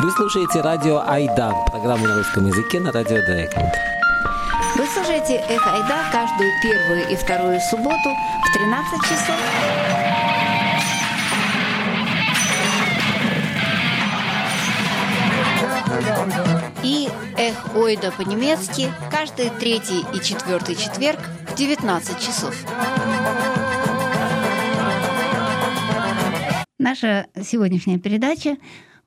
Вы слушаете радио Айда, программу на русском языке на радио Дайконд. Вы слушаете «Эхо Айда» каждую первую и вторую субботу в 13 часов. И «Эх Ойда» по-немецки каждый третий и четвертый четверг в 19 часов. Наша сегодняшняя передача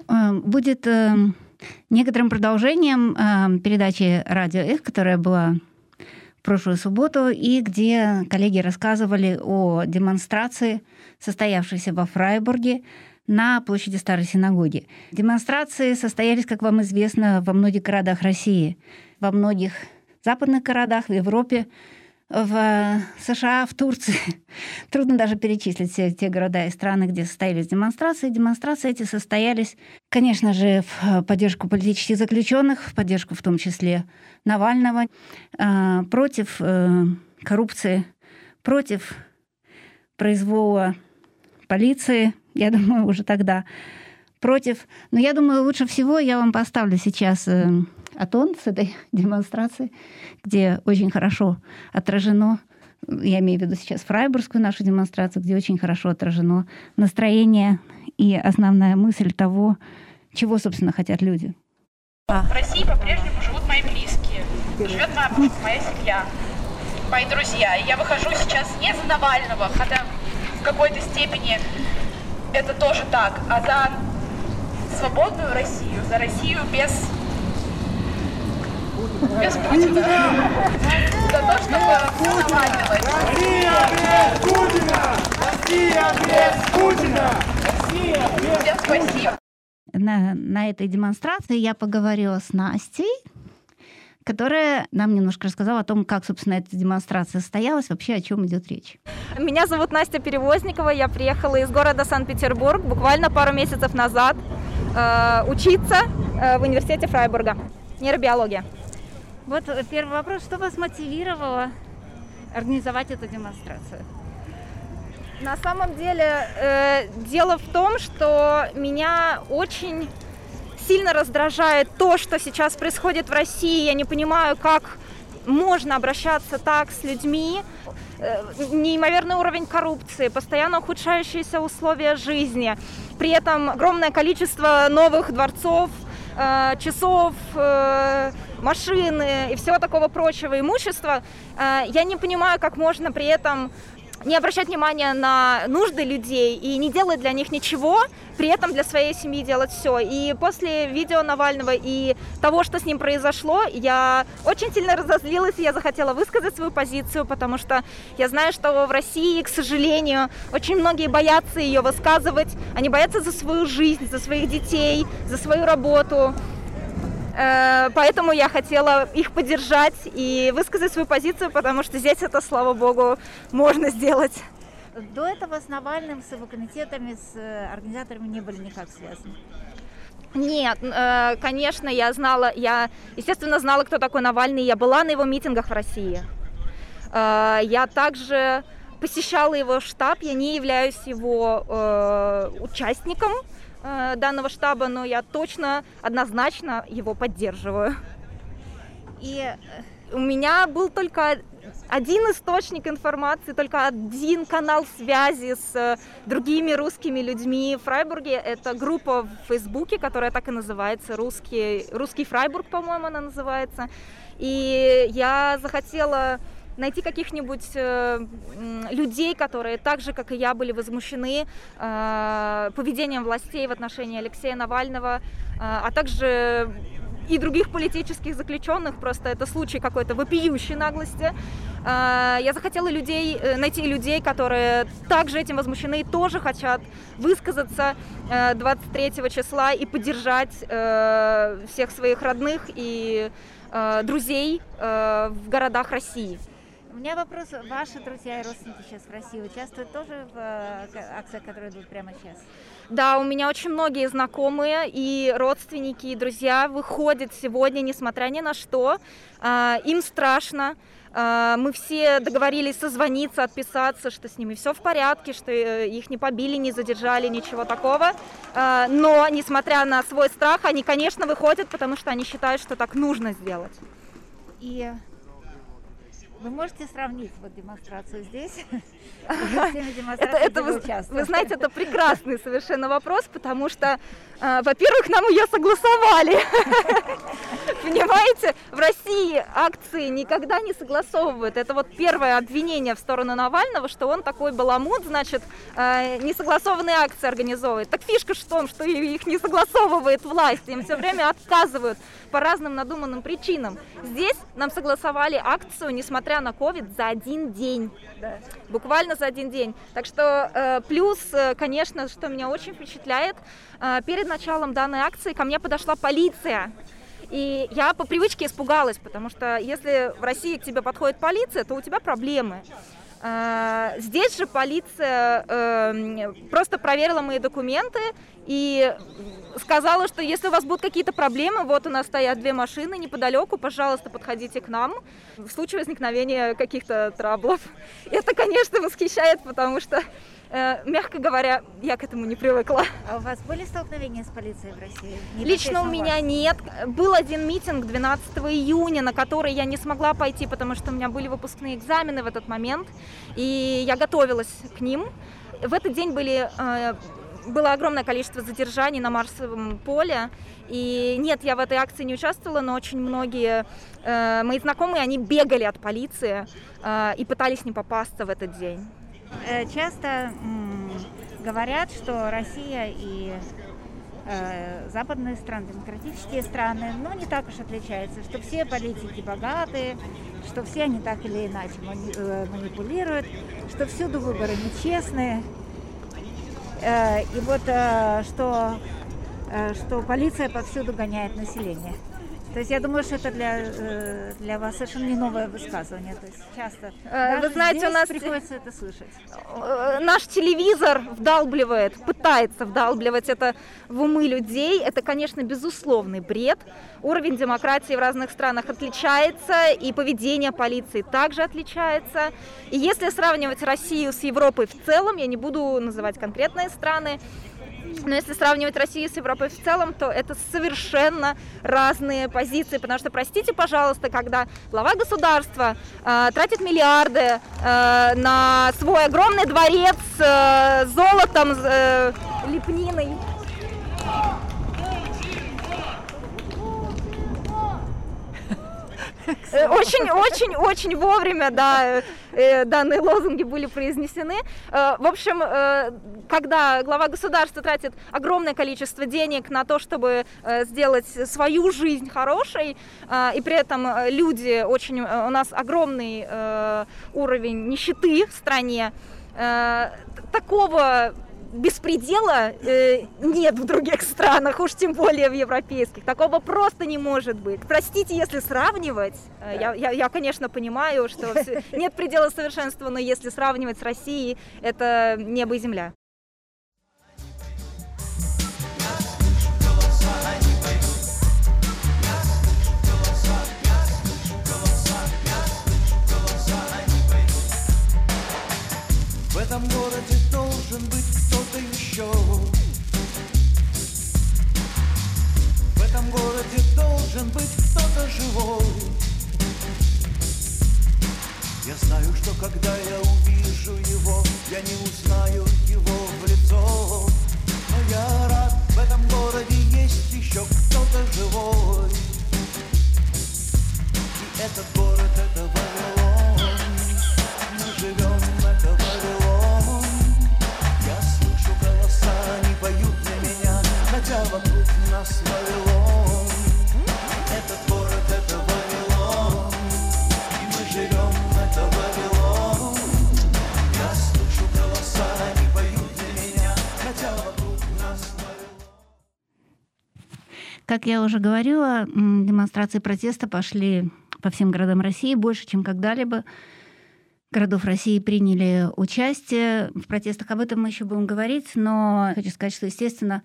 будет э, некоторым продолжением э, передачи «Радио Эх», которая была в прошлую субботу, и где коллеги рассказывали о демонстрации, состоявшейся во Фрайбурге на площади Старой Синагоги. Демонстрации состоялись, как вам известно, во многих городах России, во многих западных городах, в Европе, в США, в Турции. Трудно даже перечислить все те города и страны, где состоялись демонстрации. Демонстрации эти состоялись, конечно же, в поддержку политических заключенных, в поддержку в том числе Навального, э, против э, коррупции, против произвола полиции, я думаю, уже тогда, против... Но я думаю, лучше всего я вам поставлю сейчас э, Атон с этой демонстрации, где очень хорошо отражено, я имею в виду сейчас фрайбургскую нашу демонстрацию, где очень хорошо отражено настроение и основная мысль того, чего, собственно, хотят люди. В России по-прежнему живут мои близкие, живет моя, моя семья, мои друзья. И я выхожу сейчас не за Навального, хотя в какой-то степени это тоже так, а за свободную Россию, за Россию без За то, чтобы. Россия без Путина! На, на этой демонстрации я поговорила с Настей, которая нам немножко рассказала о том, как, собственно, эта демонстрация состоялась, вообще о чем идет речь. Меня зовут Настя Перевозникова, я приехала из города Санкт-Петербург буквально пару месяцев назад э, учиться э, в университете Фрайбурга. Нейробиология. Вот первый вопрос. Что вас мотивировало организовать эту демонстрацию? На самом деле э, дело в том, что меня очень сильно раздражает то, что сейчас происходит в России. Я не понимаю, как можно обращаться так с людьми. Э, неимоверный уровень коррупции, постоянно ухудшающиеся условия жизни. При этом огромное количество новых дворцов, э, часов, э, машины и всего такого прочего имущества. Э, я не понимаю, как можно при этом не обращать внимания на нужды людей и не делать для них ничего, при этом для своей семьи делать все. И после видео Навального и того, что с ним произошло, я очень сильно разозлилась, и я захотела высказать свою позицию, потому что я знаю, что в России, к сожалению, очень многие боятся ее высказывать. Они боятся за свою жизнь, за своих детей, за свою работу. Э, Поэтому я хотела их поддержать и высказать свою позицию, потому что здесь это, слава богу, можно сделать. До этого с Навальным, с его комитетами, с э, организаторами не были никак связаны. Нет, э, конечно, я знала, я, естественно, знала, кто такой Навальный. Я была на его митингах в России. Я также посещала его штаб. Я не являюсь его участником данного штаба, но я точно, однозначно его поддерживаю. И э, у меня был только один источник информации, только один канал связи с э, другими русскими людьми в Фрайбурге. Это группа в Фейсбуке, которая так и называется, русский, русский Фрайбург, по-моему, она называется. И я захотела найти каких-нибудь э, людей, которые так же, как и я, были возмущены э, поведением властей в отношении Алексея Навального, э, а также и других политических заключенных, просто это случай какой-то вопиющей наглости. Я захотела людей, найти людей, которые также этим возмущены и тоже хотят высказаться э, 23 числа и поддержать всех своих родных и друзей в городах России. У меня вопрос. Ваши друзья и родственники сейчас в России участвуют тоже в э, акциях, которые идут прямо сейчас? Да, у меня очень многие знакомые и родственники, и друзья выходят сегодня, несмотря ни на что. А, Им страшно, Э, мы все договорились созвониться, отписаться, что с ними все в порядке, что э, их не побили, не задержали, ничего такого. Э, но, несмотря на свой страх, они, конечно, выходят, потому что они считают, что так нужно сделать. И вы можете сравнить вот демонстрацию здесь с теми это, это вы, вы знаете, это прекрасный совершенно вопрос, потому что, э, во-первых, нам ее согласовали. Понимаете, в России акции никогда не согласовывают. Это вот первое обвинение в сторону Навального, что он такой баламут, значит, э, несогласованные акции организовывает. Так фишка в том, что их не согласовывает власть, им все время отказывают по разным надуманным причинам. Здесь нам согласовали акцию, несмотря на COVID, за один день. Да. Буквально за один день. Так что э, плюс, э, конечно, что меня очень впечатляет, э, перед началом данной акции ко мне подошла полиция. И я по привычке испугалась, потому что если в России к тебе подходит полиция, то у тебя проблемы. А, здесь же полиция э, просто проверила мои документы и сказала, что если у вас будут какие-то проблемы, вот у нас стоят две машины неподалеку, пожалуйста, подходите к нам в случае возникновения каких-то траблов. Это, конечно, восхищает, потому что Э, мягко говоря, я к этому не привыкла. А у вас были столкновения с полицией в России? Лично у меня нет. Был один митинг 12 июня, на который я не смогла пойти, потому что у меня были выпускные экзамены в этот момент, и я готовилась к ним. В этот день были э, было огромное количество задержаний на Марсовом поле. И нет, я в этой акции не участвовала, но очень многие э, мои знакомые, они бегали от полиции э, и пытались не попасться в этот день. Э, часто говорят, что Россия и э, западные страны, демократические страны, ну, не так уж отличаются, что все политики богатые, что все они так или иначе э, манипулируют, что всюду выборы нечестные. И вот что, что полиция повсюду гоняет население. То есть я думаю, что это для, э, для вас совершенно не новое высказывание. То есть часто э, Вы знаете, у нас приходится это слышать. Э, наш телевизор вдалбливает, пытается вдалбливать это в умы людей. Это, конечно, безусловный бред. Уровень демократии в разных странах отличается, и поведение полиции также отличается. И если сравнивать Россию с Европой в целом, я не буду называть конкретные страны, но если сравнивать Россию с Европой в целом, то это совершенно разные позиции. Потому что, простите, пожалуйста, когда глава государства э, тратит миллиарды э, на свой огромный дворец э, золотом, э, лепниной, Очень-очень-очень э, вовремя, да, э, данные лозунги были произнесены. Э, в общем, когда глава государства тратит огромное количество денег на то, чтобы сделать свою жизнь хорошей, и при этом люди очень, у нас огромный уровень нищеты в стране, такого беспредела э, нет в других странах, уж тем более в европейских. Такого просто не может быть. Простите, если сравнивать, э, я, я, я, конечно, понимаю, что нет предела совершенства, но если сравнивать с Россией, это небо и земля. Должен быть кто-то живой. Я знаю, что когда я увижу его, я не узнаю его в лицо. Но я рад, в этом городе есть еще кто-то живой. И этот город, это Вавилон. Мы живем, это Вавилон. Я слышу голоса, они поют для меня, хотя вокруг нас Вавилон. Как я уже говорила, демонстрации протеста пошли по всем городам России больше, чем когда-либо городов России приняли участие в протестах. Об этом мы еще будем говорить, но хочу сказать, что, естественно,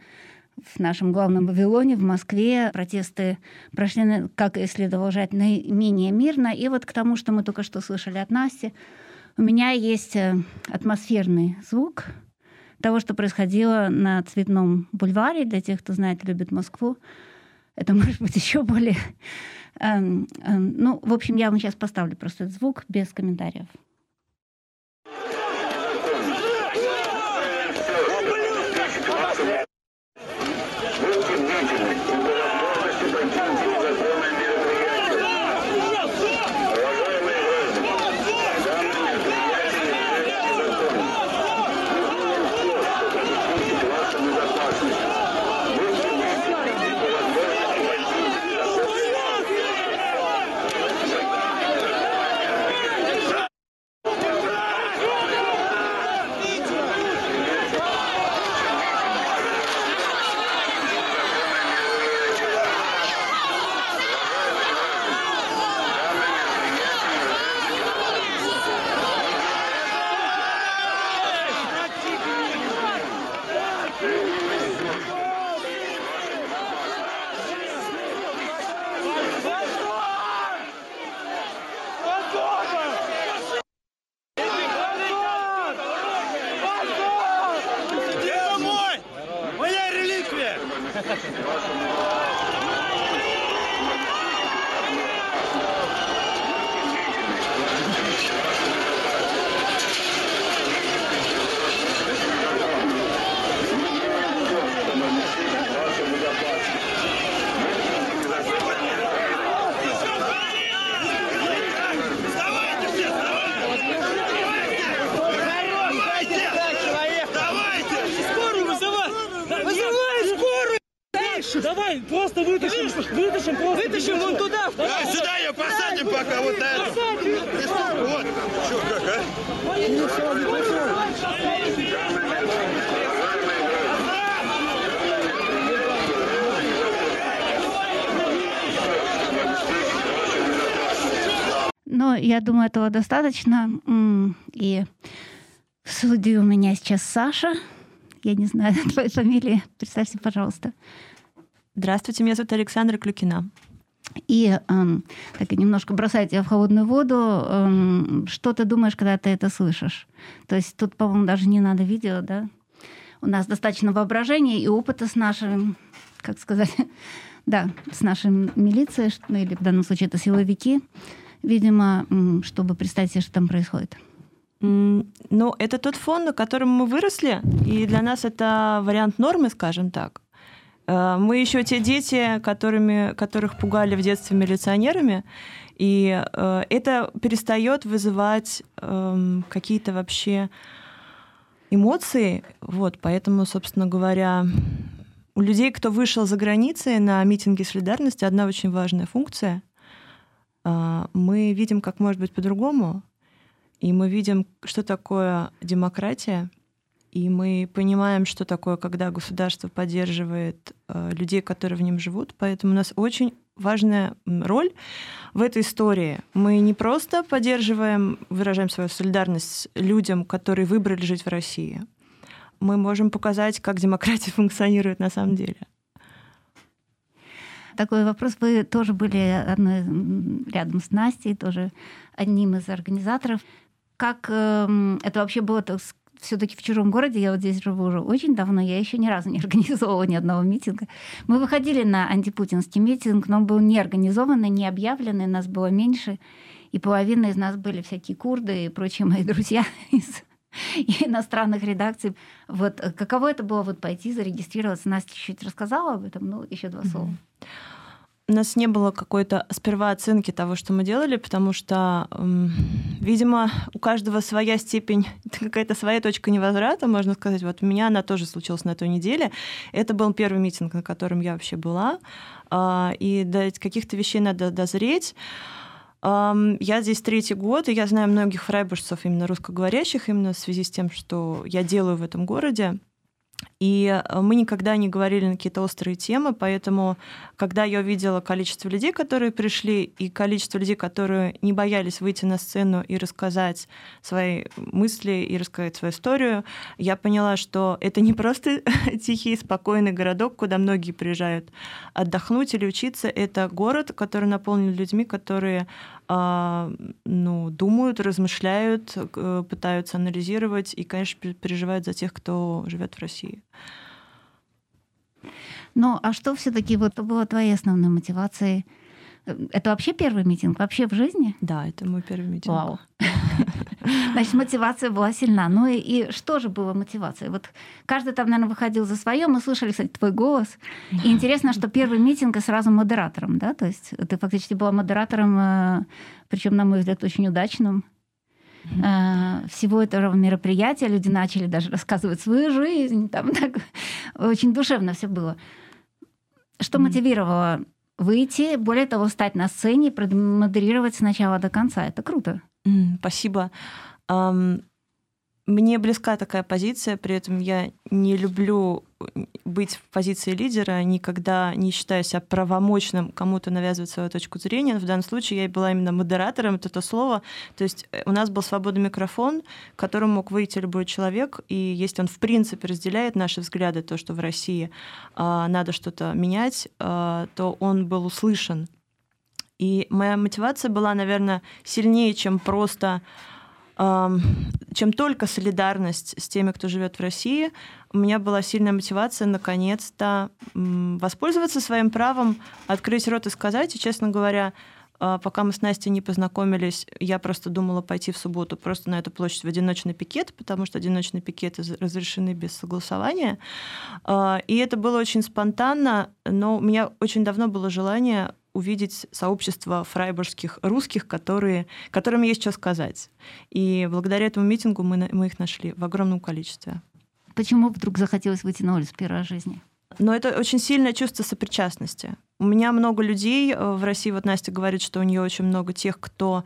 в нашем главном Вавилоне, в Москве. Протесты прошли, как и следовало ждать, наименее мирно. И вот к тому, что мы только что слышали от Насти, у меня есть э, атмосферный звук того, что происходило на Цветном бульваре, для тех, кто знает и любит Москву. Это может быть еще более... Эм, эм, ну, в общем, я вам сейчас поставлю просто звук без комментариев. Давай, просто вытащим, вытащим, просто вытащим вон туда. Давай сюда ее посадим пока вот это. Вот. Чё, как, а? Но я думаю, этого достаточно. И в студии у меня сейчас Саша. Я не знаю твоей фамилии. Представься, пожалуйста. Здравствуйте, меня зовут Александра Клюкина. И эм, так и немножко бросать тебя в холодную воду. Эм, что ты думаешь, когда ты это слышишь? То есть тут, по-моему, даже не надо видео, да? У нас достаточно воображения и опыта с нашим, как сказать, да, с нашей милицией, ну или в данном случае это силовики, видимо, чтобы представить себе, что там происходит. Ну, это тот фон, на котором мы выросли, и для нас это вариант нормы, скажем так. Э, Мы еще те дети, которыми, которых пугали в детстве милиционерами, и э, это перестает вызывать эм, какие-то вообще эмоции. Вот, поэтому, собственно говоря, у людей, кто вышел за границы на митинги солидарности, одна очень важная функция. А, Мы видим, как может быть по-другому, и мы видим, что такое демократия, и мы понимаем, что такое, когда государство поддерживает э, людей, которые в нем живут. Поэтому у нас очень важная роль в этой истории. Мы не просто поддерживаем, выражаем свою солидарность людям, которые выбрали жить в России. Мы можем показать, как демократия функционирует на самом деле. Такой вопрос. Вы тоже были одной, рядом с Настей, тоже одним из организаторов. Как эм, это вообще было все-таки в чужом городе? Я вот здесь живу уже очень давно, я еще ни разу не организовывала ни одного митинга. Мы выходили на антипутинский митинг, но он был не организованный, не объявленный, нас было меньше, и половина из нас были всякие курды и прочие мои друзья из иностранных редакций. Вот э, каково это было вот пойти зарегистрироваться? Настя чуть-чуть рассказала об этом, ну еще два слова. У нас не было какой-то сперва оценки того, что мы делали, потому что, м, видимо, у каждого своя степень, какая-то своя точка невозврата, можно сказать. Вот у меня она тоже случилась на той неделе. Это был первый митинг, на котором я вообще была. А, И до каких-то вещей надо дозреть. Я здесь третий год, и я знаю многих фрайбуржцев, именно русскоговорящих, именно в связи с тем, что я делаю в этом городе. И э, мы никогда не говорили на какие-то острые темы, поэтому, когда я увидела количество людей, которые пришли, и количество людей, которые не боялись выйти на сцену и рассказать свои мысли и рассказать свою историю, я поняла, что это не просто тихий, спокойный городок, куда многие приезжают отдохнуть или учиться. Это город, который наполнен людьми, которые а, ну, думают, размышляют, э, пытаются анализировать и, конечно, переживают за тех, кто живет в России. Ну, а что все-таки вот было твоей основной мотивацией? Это вообще первый митинг? Вообще в жизни? Да, это мой первый митинг. Вау. Значит, мотивация была сильна. Ну и, и что же было мотивацией? Вот каждый там, наверное, выходил за свое. Мы слышали, кстати, твой голос. И интересно, что первый митинг и сразу модератором, да? То есть ты фактически была модератором, э, причем, на мой взгляд, очень удачным э, всего этого мероприятия. Люди начали даже рассказывать свою жизнь. Там так очень душевно все было. Что мотивировало выйти, более того, стать на сцене и продемодерировать с начала до конца. Это круто. Спасибо. Мне близка такая позиция, при этом я не люблю быть в позиции лидера, никогда не считаю себя правомочным кому-то навязывать свою точку зрения. В данном случае я была именно модератором, это то слово. То есть э, у нас был свободный микрофон, к которому мог выйти любой человек, и если он в принципе разделяет наши взгляды, то, что в России э, надо что-то менять, э, то он был услышан. И моя мотивация была, наверное, сильнее, чем просто чем только солидарность с теми, кто живет в России, у меня была сильная мотивация наконец-то воспользоваться своим правом, открыть рот и сказать. И, честно говоря, а, пока мы с Настей не познакомились, я просто думала пойти в субботу просто на эту площадь в одиночный пикет, потому что одиночные пикеты разрешены без согласования. А, и это было очень спонтанно, но у меня очень давно было желание увидеть сообщество фрайбургских русских, которые, которым есть что сказать. И благодаря этому митингу мы, мы их нашли в огромном количестве. Почему вдруг захотелось выйти на улицу первой жизни? Но это очень сильное чувство сопричастности. У меня много людей э, в России, вот Настя говорит, что у нее очень много тех, кто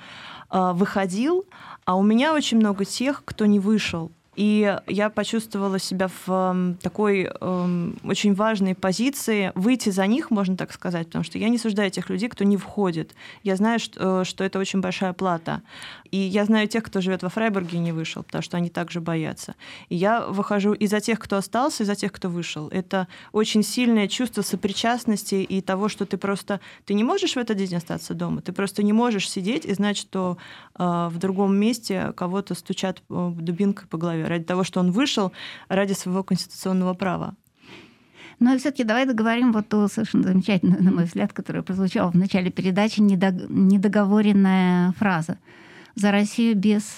э, выходил, а у меня очень много тех, кто не вышел. И я почувствовала себя в такой э, очень важной позиции. Выйти за них, можно так сказать, потому что я не суждаю тех людей, кто не входит. Я знаю, что, что это очень большая плата. И я знаю тех, кто живет во Фрайбурге и не вышел, потому что они также боятся. И я выхожу и за тех, кто остался, и за тех, кто вышел. Это очень сильное чувство сопричастности и того, что ты просто... Ты не можешь в этот день остаться дома. Ты просто не можешь сидеть и знать, что э, в другом месте кого-то стучат э, дубинкой по голове ради того, что он вышел ради своего конституционного права. Но все-таки давай договорим вот ту совершенно замечательную, на мой взгляд, которая прозвучала в начале передачи, недоговоренная фраза. За Россию без...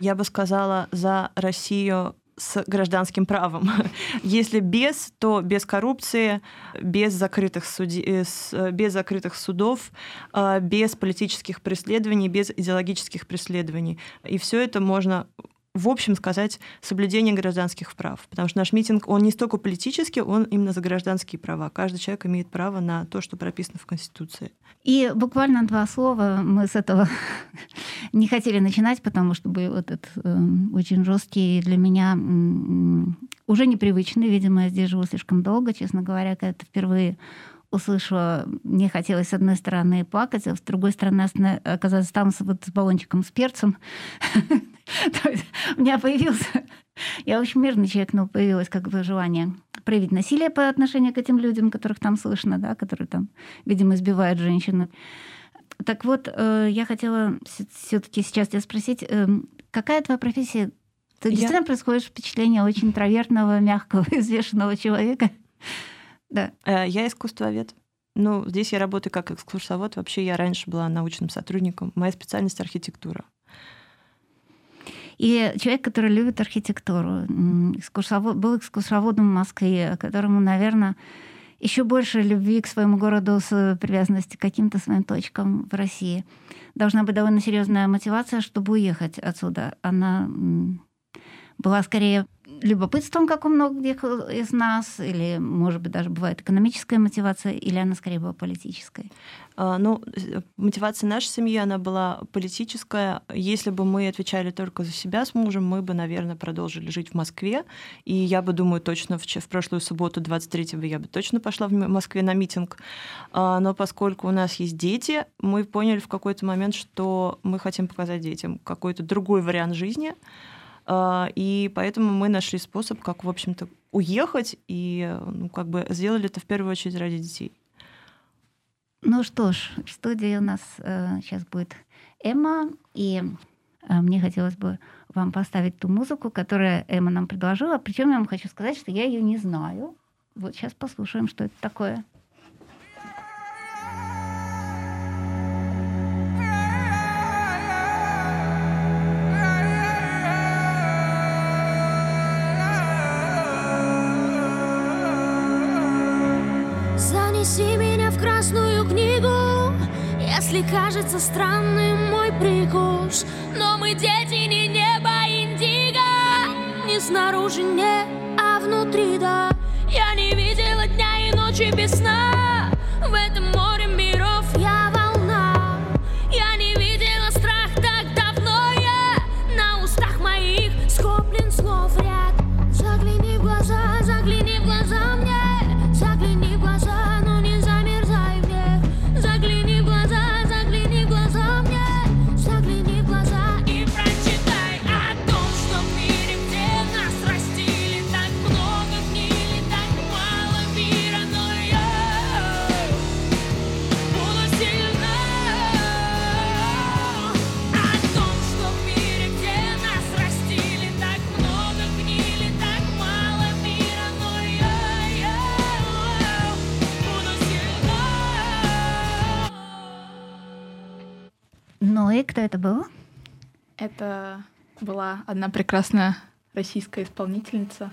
Я бы сказала, за Россию с гражданским правом. Если без, то без коррупции, без закрытых, суди... Э, э, без закрытых судов, э, без политических преследований, без идеологических преследований. И все это можно в общем сказать, соблюдение гражданских прав. Потому что наш митинг, он не столько политический, он именно за гражданские права. Каждый человек имеет право на то, что прописано в Конституции. И буквально два слова. Мы с этого не хотели начинать, потому что был этот э, очень жесткий для меня э, уже непривычный. Видимо, я здесь живу слишком долго, честно говоря, когда это впервые услышала, мне хотелось с одной стороны плакать, а с другой стороны оказаться там вот, с баллончиком с перцем. У меня появился... Я очень мирный человек, но появилось как бы желание проявить насилие по отношению к этим людям, которых там слышно, да, которые там, видимо, избивают женщины. Так вот, э, я хотела все-таки сейчас тебя спросить, э, какая твоя профессия? Ты я... действительно происходишь впечатление очень интровертного, мягкого, извешенного человека? Да. Э, я искусствовед. Ну, здесь я работаю как экскурсовод. Вообще я раньше была научным сотрудником. Моя специальность архитектура. И человек, который любит архитектуру, экскурсовод, был экскурсоводом в Москве, которому, наверное, еще больше любви к своему городу с привязанности к каким-то своим точкам в России. Должна быть довольно серьезная мотивация, чтобы уехать отсюда. Она была скорее любопытством, как у многих из нас, или, может быть, даже бывает экономическая мотивация, или она скорее была политической? А, ну, э, мотивация нашей семьи, она была политическая. Если бы мы отвечали только за себя с мужем, мы бы, наверное, продолжили жить в Москве. И я бы, думаю, точно в, в прошлую субботу, 23-го, я бы точно пошла в Москве на митинг. А, но поскольку у нас есть дети, мы поняли в какой-то момент, что мы хотим показать детям какой-то другой вариант жизни, и поэтому мы нашли способ, как, в общем-то, уехать, и ну, как бы сделали это в первую очередь ради детей. Ну что ж, в студии у нас э, сейчас будет Эмма, и э, мне хотелось бы вам поставить ту музыку, которую Эмма нам предложила. Причем я вам хочу сказать, что я ее не знаю. Вот сейчас послушаем, что это такое. Кажется странным мой прикус. Но мы дети не неба индиго, не снаружи не, а внутри да. Я не видела дня и ночи без сна, в этом это был? Это была одна прекрасная российская исполнительница.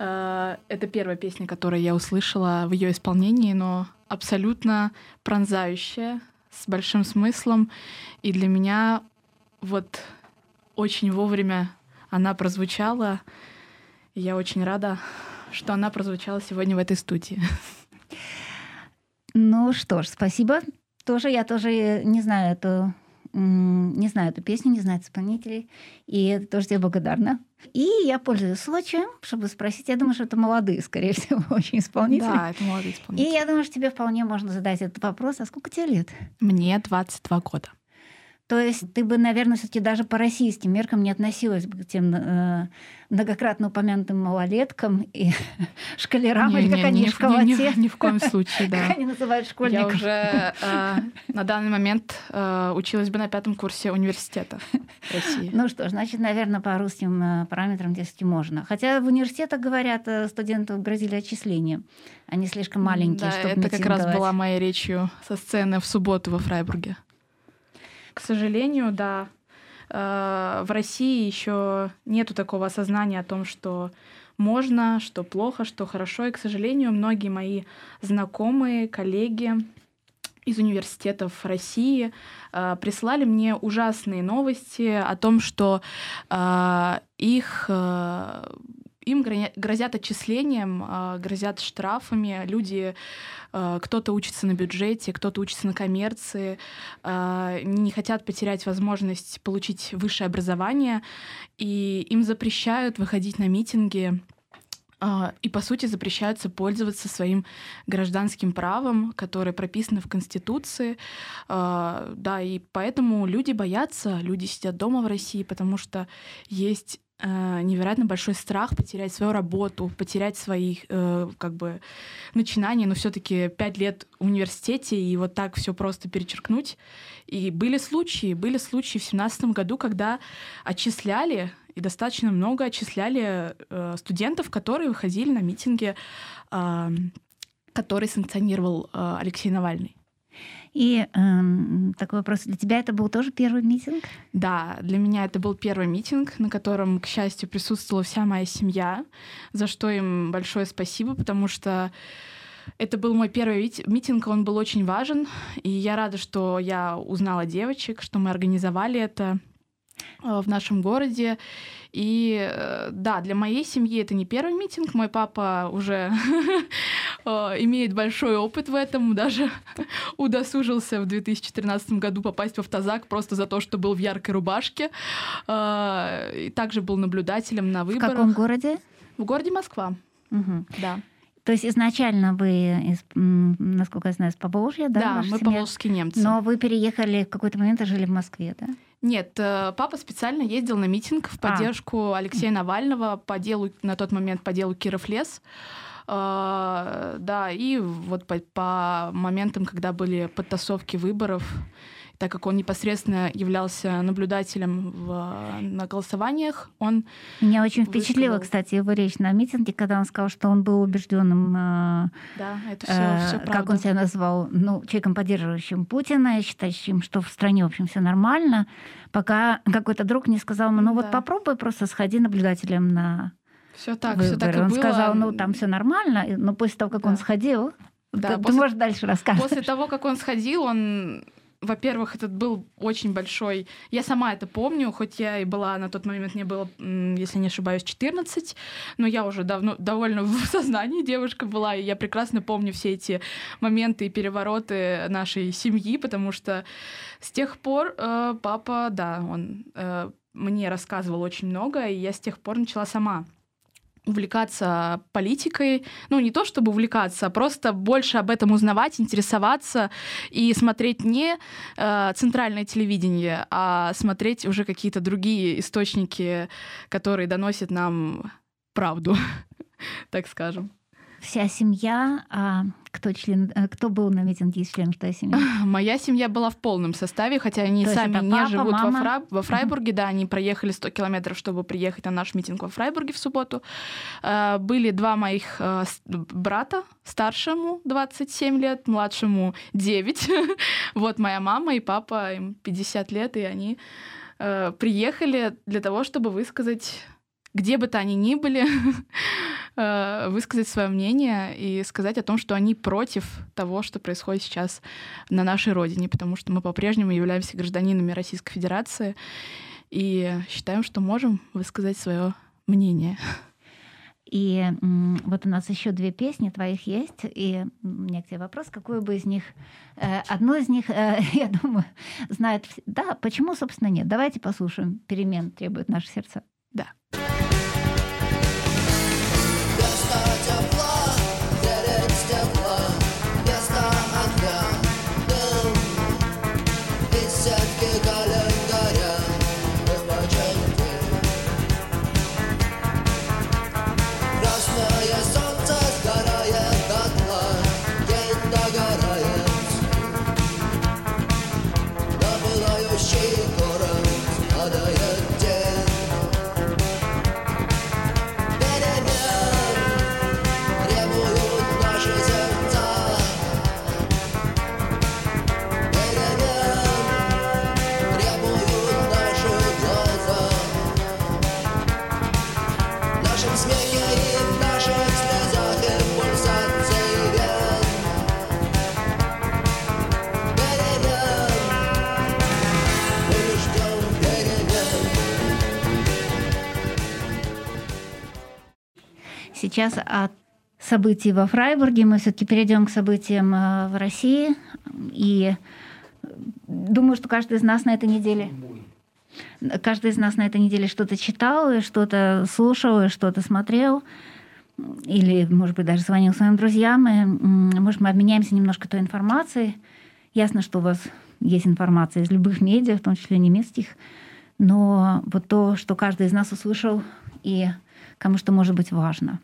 Э, Это первая песня, которую я услышала в ее исполнении, но абсолютно пронзающая, с большим смыслом. И для меня вот очень вовремя она прозвучала. И я очень рада, что она прозвучала сегодня в этой студии. Ну что ж, спасибо. Тоже я тоже не знаю эту не знаю эту песню, не знаю исполнителей, и тоже тебе благодарна. И я пользуюсь случаем, чтобы спросить, я думаю, что это молодые, скорее всего, очень исполнители. Да, это молодые И исполнители. я думаю, что тебе вполне можно задать этот вопрос. А сколько тебе лет? Мне 22 года. То есть ты бы, наверное, все-таки даже по российским меркам не относилась бы к тем э, многократно упомянутым малолеткам и шкалерам, или как Не-не, они ни в в- ни- ни- школоте. ни в коем случае, да. Как они называют Я школьников. уже э, на данный момент э, училась бы на пятом курсе университета России. Ну что ж, значит, наверное, по русским э, параметрам дескать можно. Хотя в университетах говорят, э, студентов грозили отчислением. Они слишком маленькие, Да, чтобы это как раз была моей речью со сцены в субботу во Фрайбурге. К сожалению, да, э, в России еще нету такого осознания о том, что можно, что плохо, что хорошо. И, к сожалению, многие мои знакомые, коллеги из университетов России э, прислали мне ужасные новости о том, что э, их э, им грозят отчислением, э, грозят штрафами. Люди, э, кто-то учится на бюджете, кто-то учится на коммерции, э, не хотят потерять возможность получить высшее образование, и им запрещают выходить на митинги а, и, по сути, запрещаются пользоваться своим гражданским правом, которое прописано в Конституции. А, Да, и поэтому люди боятся, люди сидят дома в России, потому что есть э, невероятно большой страх потерять свою работу, потерять свои э, как бы начинания, но все-таки пять лет в университете и вот так все просто перечеркнуть. И были случаи, были случаи в семнадцатом году, когда отчисляли и достаточно много отчисляли э, студентов, которые выходили на митинги, э, который санкционировал э, Алексей Навальный. И эм, такой вопрос. Для тебя это был тоже первый митинг? Да, для меня это был первый митинг, на котором, к счастью, присутствовала вся моя семья, за что им большое спасибо, потому что это был мой первый митинг, он был очень важен, и я рада, что я узнала девочек, что мы организовали это. Э, в нашем городе. И э, да, для моей семьи это не первый митинг. Мой папа уже э, имеет большой опыт в этом, даже удосужился в 2013 году попасть в автозак просто за то, что был в яркой рубашке. И также был наблюдателем на В выборах. каком городе? В городе Москва. Мгм. Да. То есть изначально вы, из, насколько я знаю, из Поволжья, да? Да, мы семья? поволжские немцы. Но вы переехали в какой-то момент и жили в Москве, да? Нет, э, папа специально ездил на митинг в А. поддержку Алексея Навального по делу, на тот момент по делу Киров лес. Э, Да, и вот по, по моментам, когда были подтасовки выборов, так как он непосредственно являлся наблюдателем в- на голосованиях, он Меня очень впечатлила, высказал- кстати, его речь на митинге, когда он сказал, что он был убежденным, э, Да, это всё- э, как правда. он себя назвал, ну, человеком, поддерживающим Путина, считающим, что в стране, в общем, все нормально, пока какой-то друг не сказал ему, ну вот Да. попробуй просто сходи наблюдателем на все так, все так и Он было. сказал, ну там все нормально, но после того, как он Да. сходил, Да, ты, ты после- можешь дальше рассказывать. После того, как он сходил, он, во-первых, этот был очень большой. Я сама это помню, хоть я и была на тот момент, мне было, если не ошибаюсь, 14, но я уже давно довольно в сознании девушка была, и я прекрасно помню все эти моменты и перевороты нашей семьи, потому что с тех пор э, папа, да, он э, мне рассказывал очень много, и я с тех пор начала сама увлекаться политикой. Ну, не то чтобы увлекаться, а просто больше об этом узнавать, интересоваться и смотреть не э, центральное телевидение, а смотреть уже какие-то другие источники, которые доносят нам правду, так скажем. Вся семья, а кто, член, э, кто был на митинге из членов твоей семьи? Моя семья была в полном составе, хотя они То сами не папа, живут во, мама? Фра- во Фрайбурге, да, они проехали 100 километров, чтобы приехать на наш митинг во Фрайбурге в субботу. Э, Были два моих э, брата, старшему 27 лет, младшему 9. Вот моя мама и папа, им 50 лет, и они э, приехали для того, чтобы высказать где бы то они ни были, э, высказать свое мнение и сказать о том, что они против того, что происходит сейчас на нашей родине, потому что мы по-прежнему являемся гражданинами Российской Федерации и считаем, что можем высказать свое мнение. И м, вот у нас еще две песни твоих есть, и у меня к тебе вопрос, какую бы из них, э, одну из них, э, я думаю, знает, вс- да, почему, собственно, нет. Давайте послушаем, перемен требует наше сердце. Да. Место Сейчас от событий во Фрайбурге мы все-таки перейдем к событиям э, в России. И э, думаю, что каждый из нас на этой неделе каждый из нас на этой неделе что-то читал, и что-то слушал, и что-то смотрел. Или, может быть, даже звонил своим друзьям. И, может, мы обменяемся немножко той информацией. Ясно, что у вас есть информация из любых медиа, в том числе немецких. Но вот то, что каждый из нас услышал, и кому что может быть важно.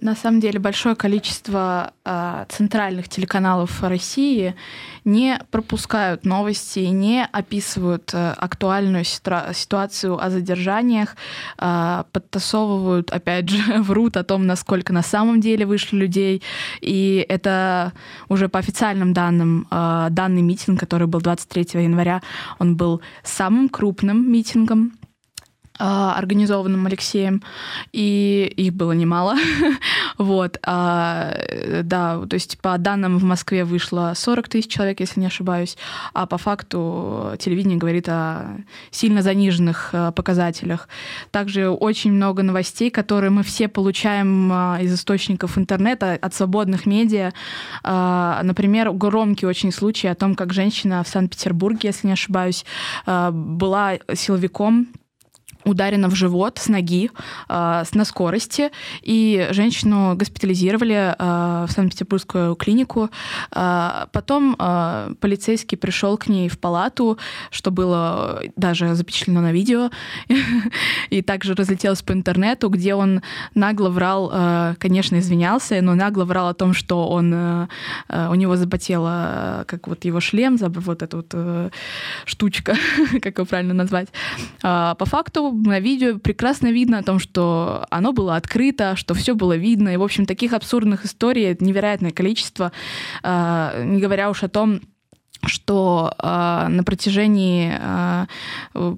На самом деле большое количество э, центральных телеканалов России не пропускают новости, не описывают э, актуальную ситуацию о задержаниях, э, подтасовывают, опять же, врут о том, насколько на самом деле вышли людей. И это уже по официальным данным, э, данный митинг, который был 23 января, он был самым крупным митингом организованным Алексеем, и их было немало. вот. А, да, то есть по данным в Москве вышло 40 тысяч человек, если не ошибаюсь, а по факту телевидение говорит о сильно заниженных а, показателях. Также очень много новостей, которые мы все получаем а, из источников интернета, от свободных медиа. А, например, громкий очень случай о том, как женщина в Санкт-Петербурге, если не ошибаюсь, а, была силовиком ударена в живот с ноги, э, на скорости, и женщину госпитализировали э, в Санкт-Петербургскую клинику. Э, потом э, полицейский пришел к ней в палату, что было даже запечатлено на видео, и также разлетелось по интернету, где он нагло врал, э, конечно, извинялся, но нагло врал о том, что он, э, у него запотело, как вот его шлем, вот эта вот э, штучка, как его правильно назвать. Э, по факту на видео прекрасно видно о том, что оно было открыто, что все было видно. И, в общем, таких абсурдных историй невероятное количество, а, не говоря уж о том, что э, на протяжении э,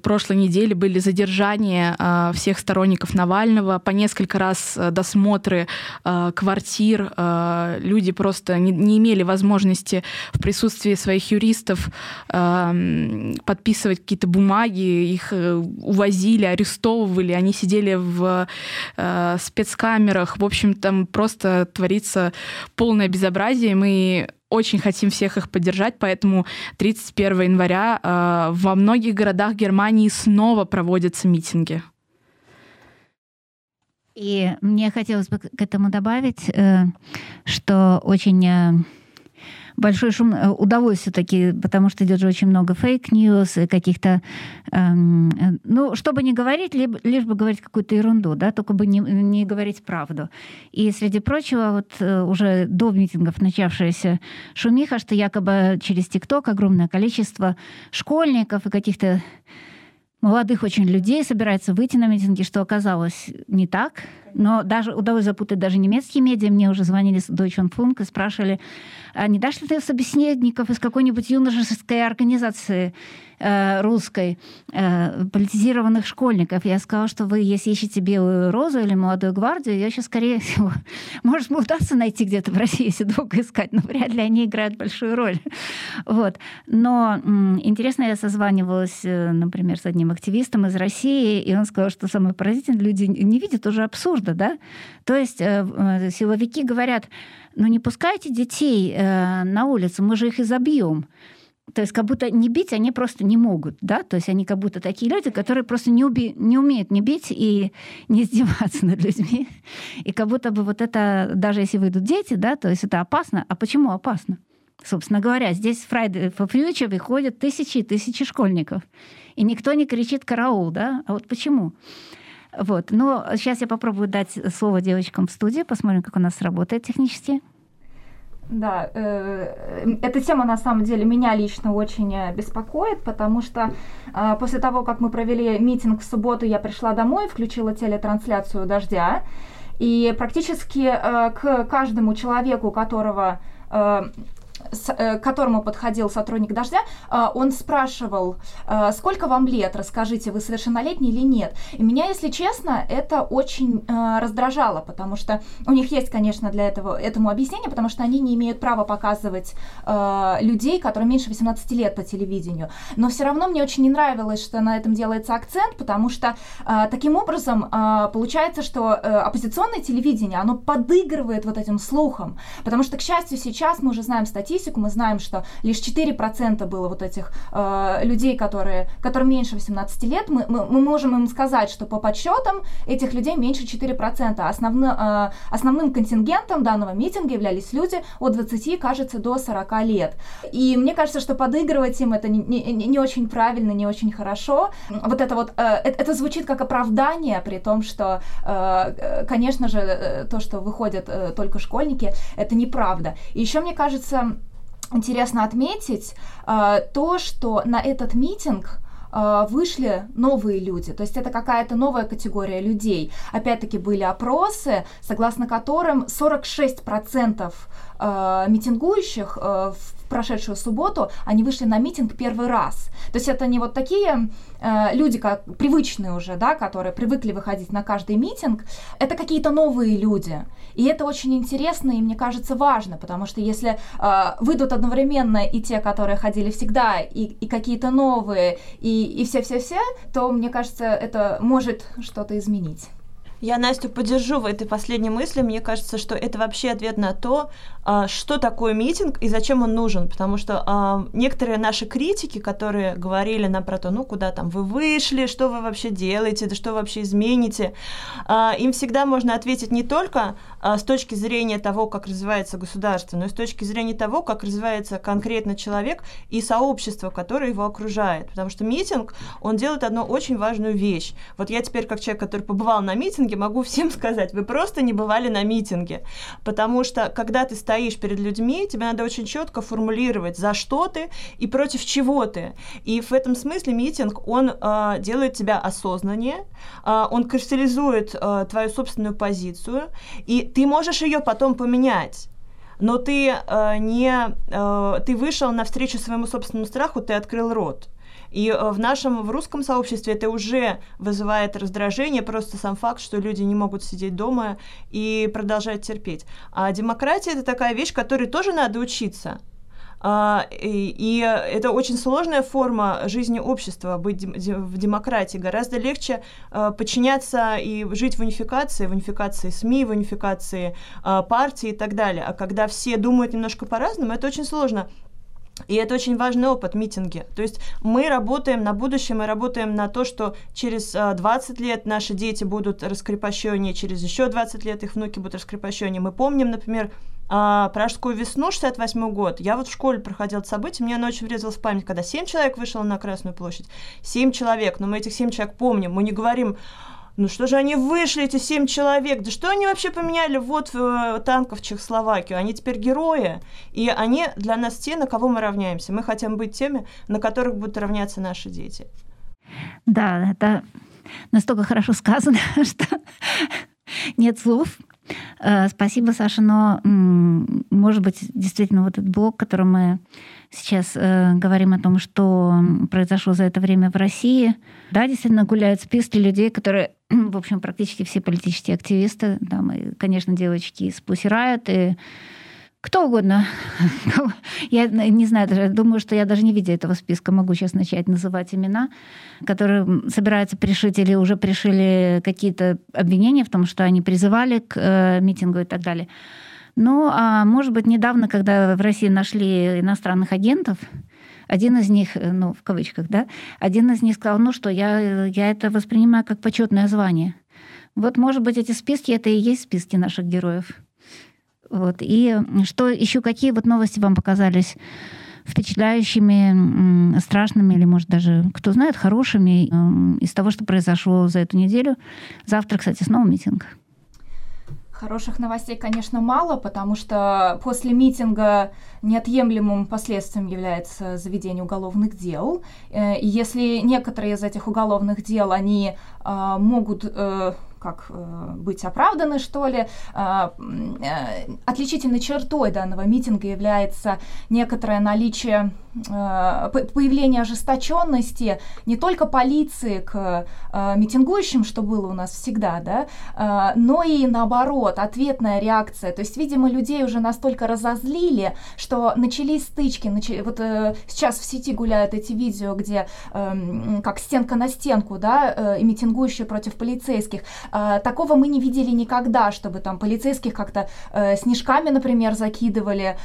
прошлой недели были задержания э, всех сторонников Навального, по несколько раз э, досмотры э, квартир, э, люди просто не, не имели возможности в присутствии своих юристов э, подписывать какие-то бумаги, их э, увозили, арестовывали, они сидели в э, спецкамерах, в общем, там просто творится полное безобразие, мы очень хотим всех их поддержать, поэтому 31 января э, во многих городах Германии снова проводятся митинги. И мне хотелось бы к этому добавить, э, что очень э, большой шум э, удалось все-таки, потому что идет же очень много fake news и каких-то... Эм, э, ну, чтобы не говорить, либо, лишь бы говорить какую-то ерунду, да, только бы не, не говорить правду. И, среди прочего, вот э, уже до митингов начавшаяся шумиха, что якобы через ТикТок огромное количество школьников и каких-то молодых очень людей собирается выйти на митинги, что оказалось не так. Но даже удалось запутать даже немецкие медиа. Мне уже звонили с Deutsche Funk и спрашивали, а не дашь ли ты собеседников из какой-нибудь юношеской организации э, русской, э, политизированных школьников? Я сказала, что вы, если ищете белую розу или молодую гвардию, я сейчас, скорее всего, может, удастся найти где-то в России, если долго искать, но вряд ли они играют большую роль. Вот. Но м, интересно, я созванивалась, э, например, с одним активистом из России, и он сказал, что самое поразительное, люди не видят уже абсурда, да? То есть э, э, силовики говорят, ну не пускайте детей э, на улицу, мы же их изобьем. То есть как будто не бить они просто не могут, да? То есть они как будто такие люди, которые просто не, уби... не умеют не бить и не издеваться над людьми. И как будто бы вот это, даже если выйдут дети, да, то есть это опасно. А почему опасно? Собственно говоря, здесь в Friday for Future выходят тысячи и тысячи школьников. И никто не кричит «караул», да? А вот почему? Вот. Но сейчас я попробую дать слово девочкам в студии, посмотрим, как у нас работает технически. Да, э, эта тема на самом деле меня лично очень э, беспокоит, потому что э, после того, как мы провели митинг в субботу, я пришла домой, включила телетрансляцию «Дождя», и практически э, к каждому человеку, которого э, с, э, к которому подходил сотрудник «Дождя», э, он спрашивал, э, сколько вам лет, расскажите, вы совершеннолетний или нет. И меня, если честно, это очень раздражало, потому что у них есть, конечно, для этого этому объяснение, потому что они не имеют права показывать людей, которые меньше 18 лет по телевидению. Но все равно мне очень не нравилось, что на этом делается акцент, потому что таким образом получается, что оппозиционное телевидение, оно подыгрывает вот этим слухам, потому что, к счастью, сейчас мы уже знаем статистику, статистику, мы знаем, что лишь 4% было вот этих э, людей, которые, которым меньше 18 лет. Мы, мы, мы можем им сказать, что по подсчетам этих людей меньше 4%. Основно, э, основным контингентом данного митинга являлись люди от 20, кажется, до 40 лет. И мне кажется, что подыгрывать им это не, не, не очень правильно, не очень хорошо. Вот это вот, э, это, звучит как оправдание, при том, что, э, конечно же, э, то, что выходят э, только школьники, это неправда. И еще, мне кажется, интересно отметить э, то, что на этот митинг э, вышли новые люди, то есть это какая-то новая категория людей. Опять-таки были опросы, согласно которым 46% э, митингующих в прошедшую субботу они вышли на митинг первый раз. То есть это не вот такие э, люди, как привычные уже, да, которые привыкли выходить на каждый митинг, это какие-то новые люди. И это очень интересно и, мне кажется, важно, потому что если э, выйдут одновременно и те, которые ходили всегда, и, и какие-то новые, и, и все-все-все, то, мне кажется, это может что-то изменить. Я Настю поддержу в этой последней мысли. Мне кажется, что это вообще ответ на то, а, что такое митинг и зачем он нужен. Потому что а, некоторые наши критики, которые говорили нам про то, ну куда там вы вышли, что вы вообще делаете, да что вы вообще измените, а, им всегда можно ответить не только с точки зрения того, как развивается государство, но и с точки зрения того, как развивается конкретно человек и сообщество, которое его окружает. Потому что митинг, он делает одну очень важную вещь. Вот я теперь, как человек, который побывал на митинге, могу всем сказать, вы просто не бывали на митинге. Потому что, когда ты стоишь перед людьми, тебе надо очень четко формулировать, за что ты и против чего ты. И в этом смысле митинг, он э, делает тебя осознаннее, э, он кристаллизует э, твою собственную позицию, и ты можешь ее потом поменять но ты э, не э, ты вышел навстречу своему собственному страху, ты открыл рот. И э, в нашем, в русском сообществе это уже вызывает раздражение, просто сам факт, что люди не могут сидеть дома и продолжать терпеть. А демократия — это такая вещь, которой тоже надо учиться. Uh, и, и это очень сложная форма жизни общества, быть в демократии. Гораздо легче uh, подчиняться и жить в унификации, в унификации СМИ, в унификации uh, партии и так далее. А когда все думают немножко по-разному, это очень сложно. И это очень важный опыт митинги. То есть мы работаем на будущее, мы работаем на то, что через 20 лет наши дети будут раскрепощеннее, через еще 20 лет их внуки будут раскрепощеннее. Мы помним, например, Пражскую весну, 68 год. Я вот в школе проходила событие, мне оно очень врезалось в память, когда 7 человек вышло на Красную площадь. 7 человек, но мы этих 7 человек помним. Мы не говорим, ну что же они вышли, эти семь человек? Да что они вообще поменяли вот в, танков в Чехословакию? Они теперь герои. И они для нас те, на кого мы равняемся. Мы хотим быть теми, на которых будут равняться наши дети. Да, это настолько хорошо сказано, что нет слов. Э, спасибо, Саша, но, может быть, действительно, вот этот блок, который мы сейчас э, говорим о том, что произошло за это время в России, да, действительно гуляют списки людей, которые, в общем, практически все политические активисты, там, и, конечно, девочки из Pussy и кто угодно. я не знаю, даже думаю, что я даже не видя этого списка могу сейчас начать называть имена, которые собираются пришить или уже пришили какие-то обвинения в том, что они призывали к э, митингу и так далее. Ну, а может быть, недавно, когда в России нашли иностранных агентов, один из них, э, ну, в кавычках, да, один из них сказал, ну что, я, я это воспринимаю как почетное звание. Вот, может быть, эти списки, это и есть списки наших героев. Вот. И что еще, какие вот новости вам показались впечатляющими, страшными или, может, даже, кто знает, хорошими из того, что произошло за эту неделю. Завтра, кстати, снова митинг. Хороших новостей, конечно, мало, потому что после митинга неотъемлемым последствием является заведение уголовных дел. Э, и если некоторые из этих уголовных дел, они э, могут э, как э, быть оправданы, что ли. Э, э, отличительной чертой данного митинга является некоторое наличие появление ожесточенности не только полиции к э, митингующим, что было у нас всегда, да, э, но и наоборот, ответная реакция. То есть, видимо, людей уже настолько разозлили, что начались стычки. Начали, вот э, сейчас в сети гуляют эти видео, где э, как стенка на стенку, да, э, и митингующие против полицейских. Э, такого мы не видели никогда, чтобы там полицейских как-то э, снежками, например, закидывали.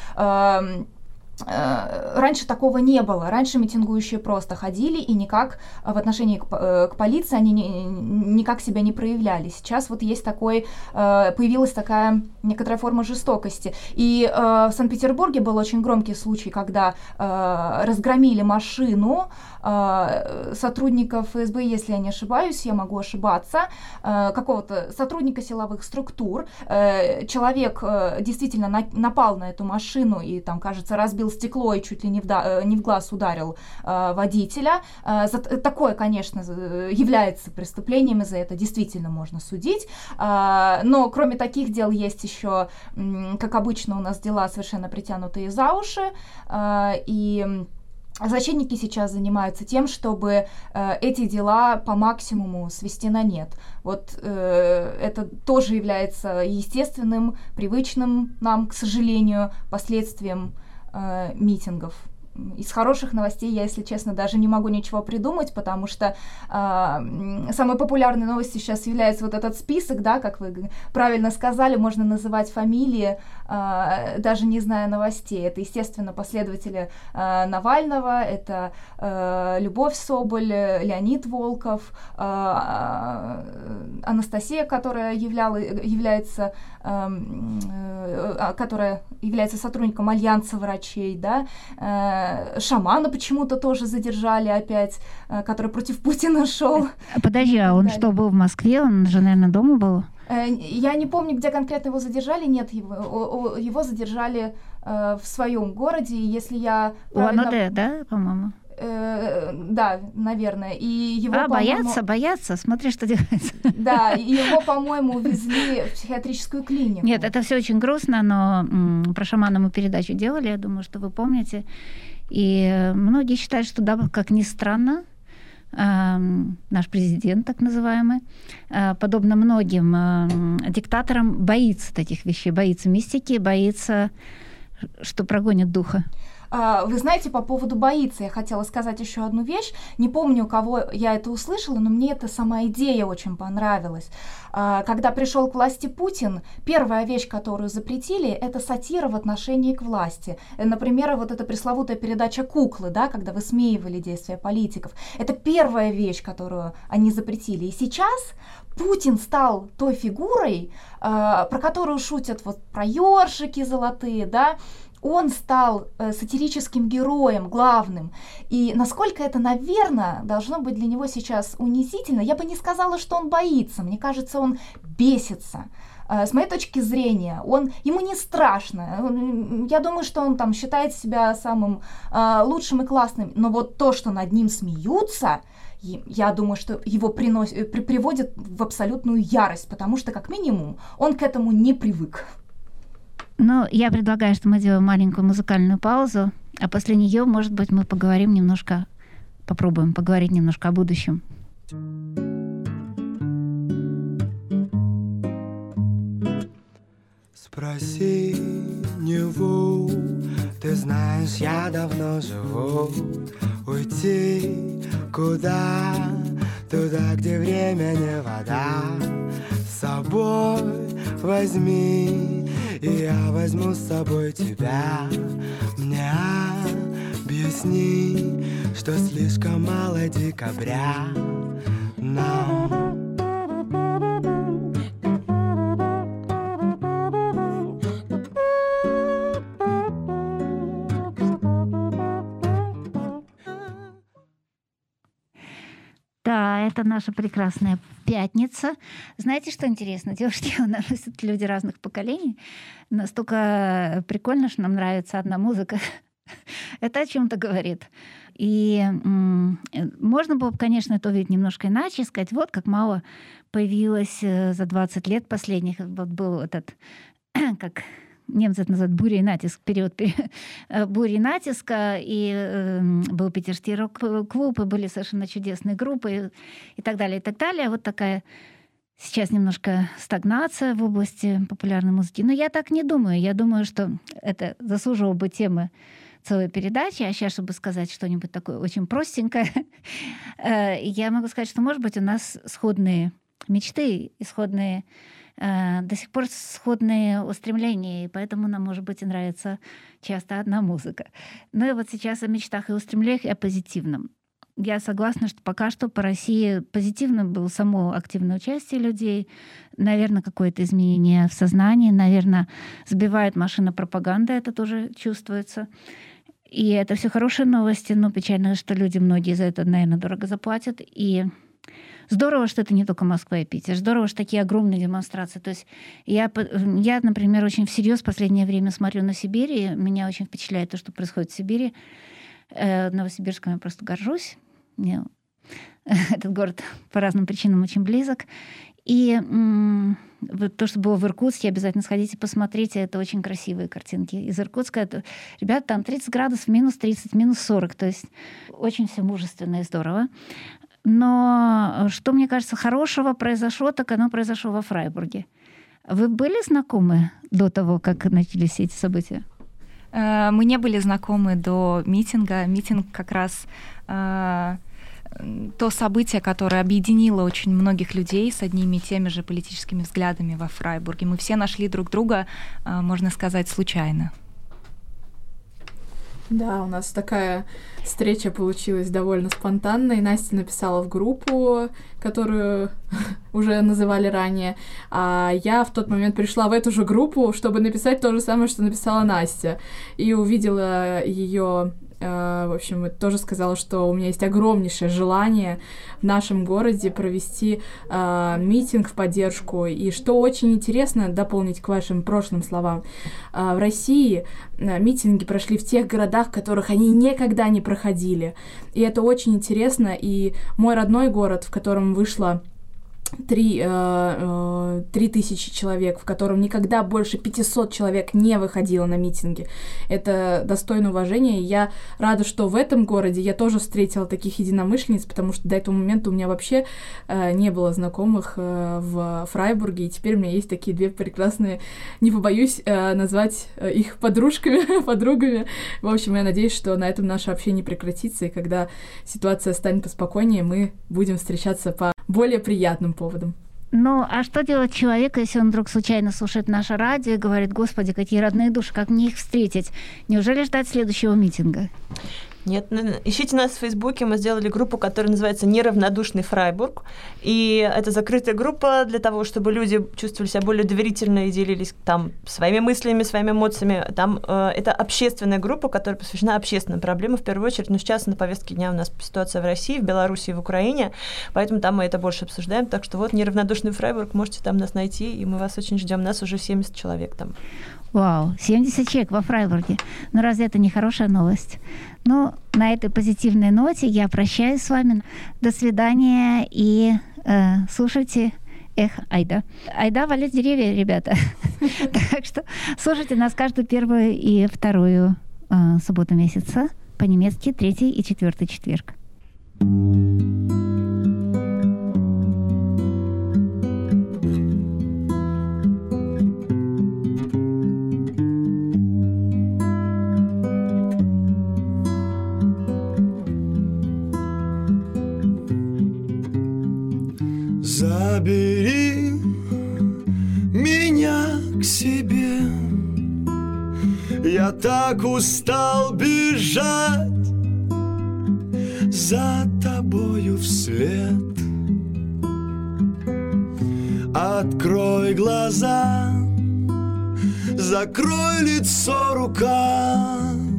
Э, Раньше такого не было. Раньше митингующие просто ходили и никак в отношении к, к полиции они не, никак себя не проявляли. Сейчас вот есть такой, появилась такая некоторая форма жестокости. И в Санкт-Петербурге был очень громкий случай, когда разгромили машину Э, сотрудников ФСБ, если я не ошибаюсь, я могу ошибаться, э, какого-то сотрудника силовых структур. Э, человек действительно напал на эту машину и там, кажется, разбил разбил стекло и чуть ли не в, да- э, не в глаз ударил э, водителя. Э, за т- такое, конечно, за- является преступлением, и за это действительно можно судить. А, Но кроме таких дел есть еще, как обычно, у нас дела совершенно притянутые за уши. а, И Защитники сейчас занимаются тем, чтобы э, эти дела по максимуму свести на нет. Вот э, это тоже является естественным, привычным нам, к сожалению, последствием э, митингов. Из хороших новостей я, если честно, даже не могу ничего придумать, потому что э, самой популярной новостью сейчас является вот этот список, да, как вы правильно сказали, можно называть фамилии, э, даже не зная новостей. Это, естественно, последователи э, Навального, это э, Любовь Соболь, Леонид Волков, Анастасия, которая являла, является, э, а, которая является сотрудником Альянса врачей, да, Шамана почему-то тоже задержали опять, который против Путина шел. Подожди, а он что, был в Москве? Он же, наверное, дома был? Э, Я не помню, где конкретно его задержали. Нет, его, его задержали э, в своем городе. Если я правильно... АНОД, да, по-моему? Э, да, наверное. И его, а, боятся, боятся. Смотри, что делается. Да, его, по-моему, увезли в психиатрическую клинику. Нет, это все очень грустно, но м, про шамана мы передачу делали, я думаю, что вы помните. И многие считают, что да, как ни странно, наш президент, так называемый, э, подобно многим диктаторам, боится таких вещей, боится мистики, боится, что прогонят духа. А, Вы знаете, по поводу боится, я хотела сказать еще одну вещь. Не помню, у кого я это услышала, но мне эта сама идея очень понравилась. А, Когда пришел к власти Путин, первая вещь, которую запретили, это сатира в отношении к власти. Э, Например, вот эта пресловутая передача «Куклы», да, когда высмеивали действия политиков. Это первая вещь, которую они запретили. И сейчас Путин стал той фигурой, э, про которую шутят вот про ёршики золотые, да, он стал э, сатирическим героем, главным. И насколько это, наверное, должно быть для него сейчас унизительно, я бы не сказала, что он боится. Мне кажется, он бесится. Э, С моей точки зрения, он, ему не страшно. Я думаю, что он там считает себя самым э, лучшим и классным. Но вот то, что над ним смеются, я думаю, что его принос... э, при- приводит в абсолютную ярость, потому что, как минимум, он к этому не привык. Ну, я предлагаю, что мы делаем маленькую музыкальную паузу, а после нее, может быть, мы поговорим немножко, попробуем поговорить немножко о будущем. Спроси Неву, ты знаешь, я давно живу Уйти куда? Туда, где время не вода С собой возьми, я возьму с собой тебя. Мне объясни, что слишком мало декабря Нам это наша прекрасная пятница. Знаете, что интересно? Девушки, у нас люди разных поколений. Настолько прикольно, что нам нравится одна музыка. Это о чем-то говорит. И можно было бы, конечно, это увидеть немножко иначе, сказать, вот как мало появилось э, за 20 лет последних. Вот был этот, как немцы это называют буря и натиск, период э, бури и натиска, и э, был питерский рок-клуб, и были совершенно чудесные группы, и, и так далее, и так далее. Вот такая сейчас немножко стагнация в области популярной музыки. Но я так не думаю. Я думаю, что это заслужило бы темы целой передачи, а сейчас, чтобы сказать что-нибудь такое очень простенькое, э, я могу сказать, что, может быть, у нас сходные мечты, исходные э, до сих пор сходные устремления, и поэтому нам, может быть, и нравится часто одна музыка. Ну и вот сейчас о мечтах и устремлениях, и о позитивном. Я согласна, что пока что по России позитивно было само активное участие людей, наверное, какое-то изменение в сознании, наверное, сбивает машина пропаганды, это тоже чувствуется. И это все хорошие новости, но печально, что люди многие за это, наверное, дорого заплатят. И Здорово, что это не только Москва и Питер. Здорово, что такие огромные демонстрации. То есть я, я, например, очень всерьез в последнее время смотрю на Сибирь, и меня очень впечатляет то, что происходит в Сибири. Э, Новосибирском я просто горжусь. Мне этот город по разным причинам очень близок. И то, что было в Иркутске, обязательно сходите, посмотрите. Это очень красивые картинки из Иркутска. Это, ребята, там 30 градусов, минус 30, минус 40. То есть очень все мужественно и здорово. Но что, мне кажется, хорошего произошло, так оно произошло во Фрайбурге. Вы были знакомы до того, как начались эти события? Э, мы не были знакомы до митинга. Митинг как раз э, то событие, которое объединило очень многих людей с одними и теми же политическими взглядами во Фрайбурге. Мы все нашли друг друга, э, можно сказать, случайно. Да, у нас такая встреча получилась довольно спонтанной. Настя написала в группу, которую уже называли ранее, а я в тот момент пришла в эту же группу, чтобы написать то же самое, что написала Настя, и увидела ее в общем, тоже сказала, что у меня есть огромнейшее желание в нашем городе провести э, митинг в поддержку. И что очень интересно дополнить к вашим прошлым словам, э, в России э, митинги прошли в тех городах, в которых они никогда не проходили. И это очень интересно. И мой родной город, в котором вышла три, э, э, три тысячи человек, в котором никогда больше 500 человек не выходило на митинги. Это достойно уважения. И я рада, что в этом городе я тоже встретила таких единомышленниц, потому что до этого момента у меня вообще э, не было знакомых в Фрайбурге, и теперь у меня есть такие две прекрасные, не побоюсь назвать их подружками, подругами. В общем, я надеюсь, что на этом наше общение прекратится, и когда ситуация станет поспокойнее, мы будем встречаться по более приятным поводом. Ну, а что делать человеку, если он вдруг случайно слушает наше радио и говорит, господи, какие родные души, как мне их встретить? Неужели ждать следующего митинга? Нет, ищите нас в Фейсбуке. Мы сделали группу, которая называется «Неравнодушный Фрайбург». И это закрытая группа для того, чтобы люди чувствовали себя более доверительно и делились там своими мыслями, своими эмоциями. Там э, это общественная группа, которая посвящена общественным проблемам в первую очередь. Но сейчас на повестке дня у нас ситуация в России, в Беларуси и в Украине, поэтому там мы это больше обсуждаем. Так что вот «Неравнодушный Фрайбург», можете там нас найти, и мы вас очень ждем. Нас уже 70 человек там. Вау, 70 человек во Фрайбурге. Ну разве это не хорошая новость? Ну, на этой позитивной ноте я прощаюсь с вами. До свидания и э, слушайте Эх, Айда. Айда валит деревья, ребята. так что слушайте нас каждую первую и вторую э, субботу месяца. По-немецки третий и четвертый четверг. Забери меня к себе. Я так устал бежать За тобою вслед. Открой глаза Закрой лицо руками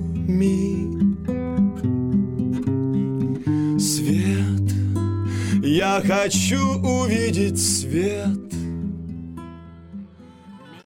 я хочу увидеть свет